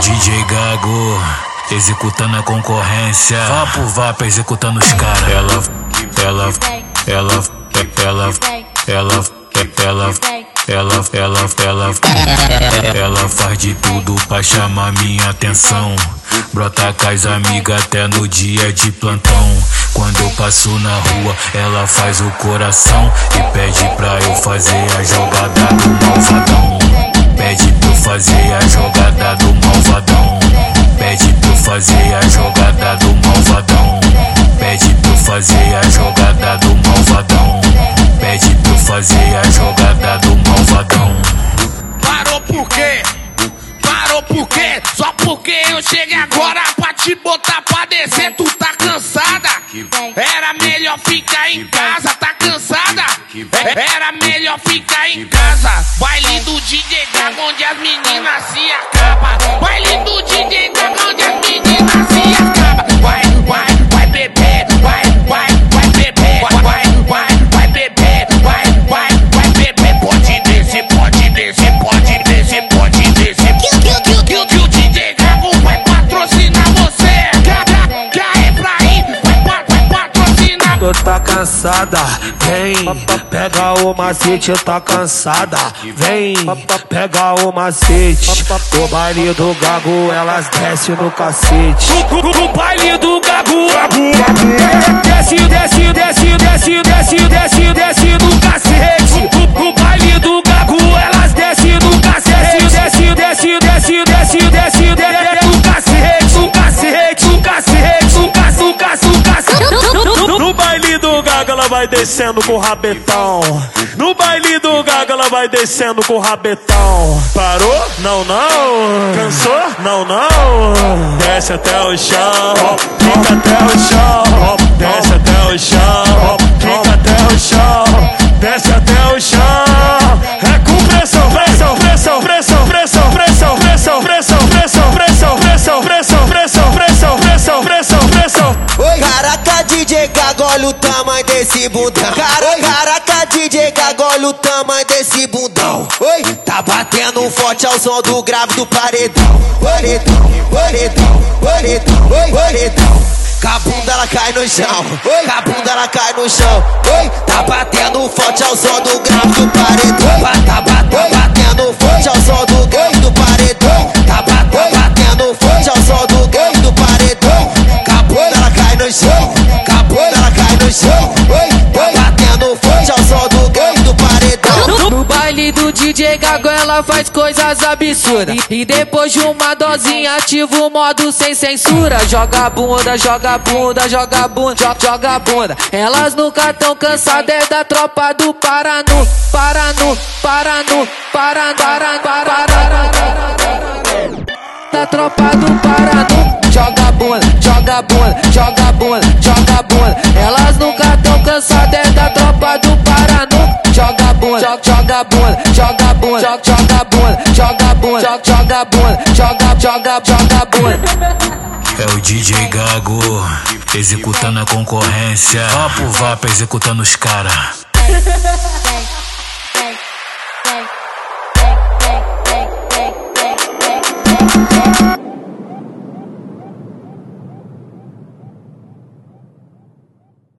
DJ Gago, executando a concorrência. Vapo Vapo executando os caras. Ela, ela, ela, ela, ela, ela, ela, ela, ela, ela faz de tudo pra chamar minha atenção. Brota com as amigas até no dia de plantão. Quando eu passo na rua, ela faz o coração e pede pra eu fazer a jogada do malvadão. Pede fazer a jogada do malvadão. Pede pra eu fazer a jogada do malvadão. Parou por quê? Parou por quê? Só porque eu cheguei agora pra te botar pra descer, tu tá cansada? Era melhor ficar em casa, tá cansada? Era melhor ficar em casa. Baile do DJ Gaga onde as meninas se acabam. Baile do DJ Gaga Tu tá cansada, vem, pega o macete, tá cansada, vem, pega o macete. O baile do gago, elas desce no cacete. O baile do gago, vai descendo com o rabetão. No baile do gago ela vai descendo com o rabetão. Parou? Não, não. Cansou? Não, não. Desce até o chão. Fica até o chão. Desce até o chão. Fica até o chão. Desce até o chão. Olha o tamanho desse bundão. Cara, caraca, DJ Gago, olha o tamanho desse bundão. Oi, tá batendo forte ao som do grave do paredão. Paredão, paredão, paredão, paredão. Com a bunda ela cai no chão, oi, com a bunda ela cai no chão, oi, tá batendo forte ao som do grave do paredão, Ba- tá, ba- tá batendo forte ao som do grave do paredão, tá, ba- tá batendo forte ao som do DJ Gago ela faz coisas absurdas. E depois de uma dosinha ativa o modo sem censura. Joga bunda, joga bunda, joga bunda, joga, bunda. Elas nunca tão cansadas é da tropa do Paranu. Paranu, Paranu, Paranu, Paranu, Paranu Da tropa do Paranu. Joga bunda, joga bunda, joga bunda, joga bunda. Elas nunca bunda, joga, bunda, joga bunda, joga, bunda, joga bunda, joga, bunda, joga, joga, joga bunda. É o DJ Gago, executando a concorrência. Vapo Vapo executando os you.